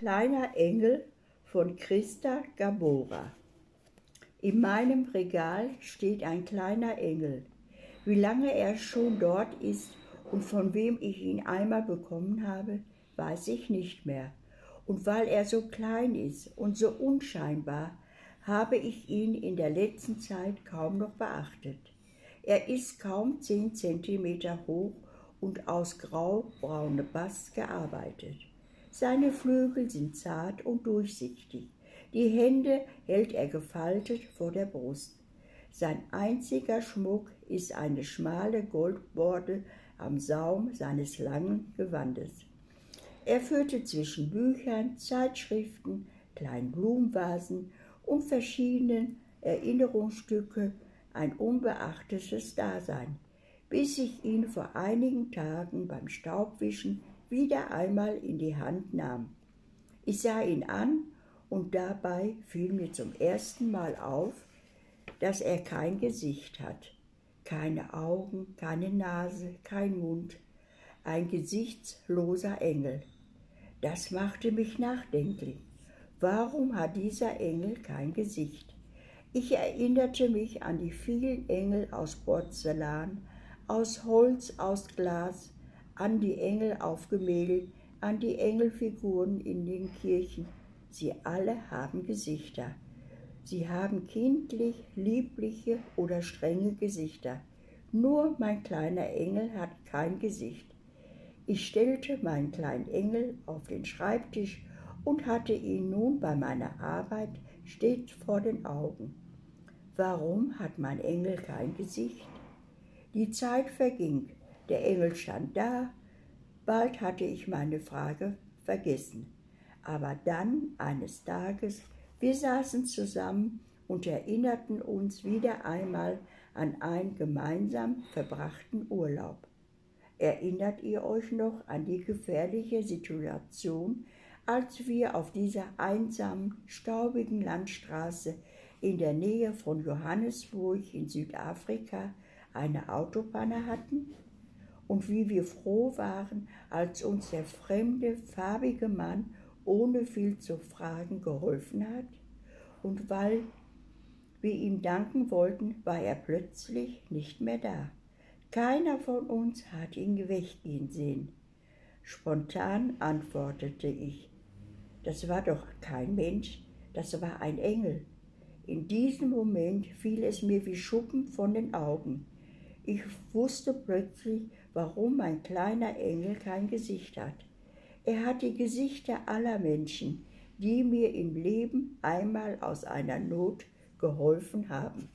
kleiner Engel von Christa Gabora. In meinem Regal steht ein kleiner Engel. Wie lange er schon dort ist und von wem ich ihn einmal bekommen habe, weiß ich nicht mehr. Und weil er so klein ist und so unscheinbar, habe ich ihn in der letzten Zeit kaum noch beachtet. Er ist kaum zehn Zentimeter hoch und aus graubraune Bast gearbeitet. Seine Flügel sind zart und durchsichtig. Die Hände hält er gefaltet vor der Brust. Sein einziger Schmuck ist eine schmale Goldborde am Saum seines langen Gewandes. Er führte zwischen Büchern, Zeitschriften, kleinen Blumenvasen und verschiedenen Erinnerungsstücke ein unbeachtetes Dasein, bis ich ihn vor einigen Tagen beim Staubwischen wieder einmal in die Hand nahm. Ich sah ihn an und dabei fiel mir zum ersten Mal auf, dass er kein Gesicht hat, keine Augen, keine Nase, kein Mund, ein gesichtsloser Engel. Das machte mich nachdenklich. Warum hat dieser Engel kein Gesicht? Ich erinnerte mich an die vielen Engel aus Porzellan, aus Holz, aus Glas, an die Engel auf Gemälde, an die Engelfiguren in den Kirchen. Sie alle haben Gesichter. Sie haben kindlich, liebliche oder strenge Gesichter. Nur mein kleiner Engel hat kein Gesicht. Ich stellte meinen kleinen Engel auf den Schreibtisch und hatte ihn nun bei meiner Arbeit stets vor den Augen. Warum hat mein Engel kein Gesicht? Die Zeit verging, der Engel stand da, bald hatte ich meine Frage vergessen. Aber dann, eines Tages, wir saßen zusammen und erinnerten uns wieder einmal an einen gemeinsam verbrachten Urlaub. Erinnert ihr euch noch an die gefährliche Situation, als wir auf dieser einsamen, staubigen Landstraße in der Nähe von Johannesburg in Südafrika eine Autopanne hatten? Und wie wir froh waren, als uns der fremde, farbige Mann ohne viel zu fragen geholfen hat? Und weil wir ihm danken wollten, war er plötzlich nicht mehr da. Keiner von uns hat ihn weggehen sehen. Spontan antwortete ich, das war doch kein Mensch, das war ein Engel. In diesem Moment fiel es mir wie Schuppen von den Augen. Ich wusste plötzlich, warum mein kleiner Engel kein Gesicht hat. Er hat die Gesichter aller Menschen, die mir im Leben einmal aus einer Not geholfen haben.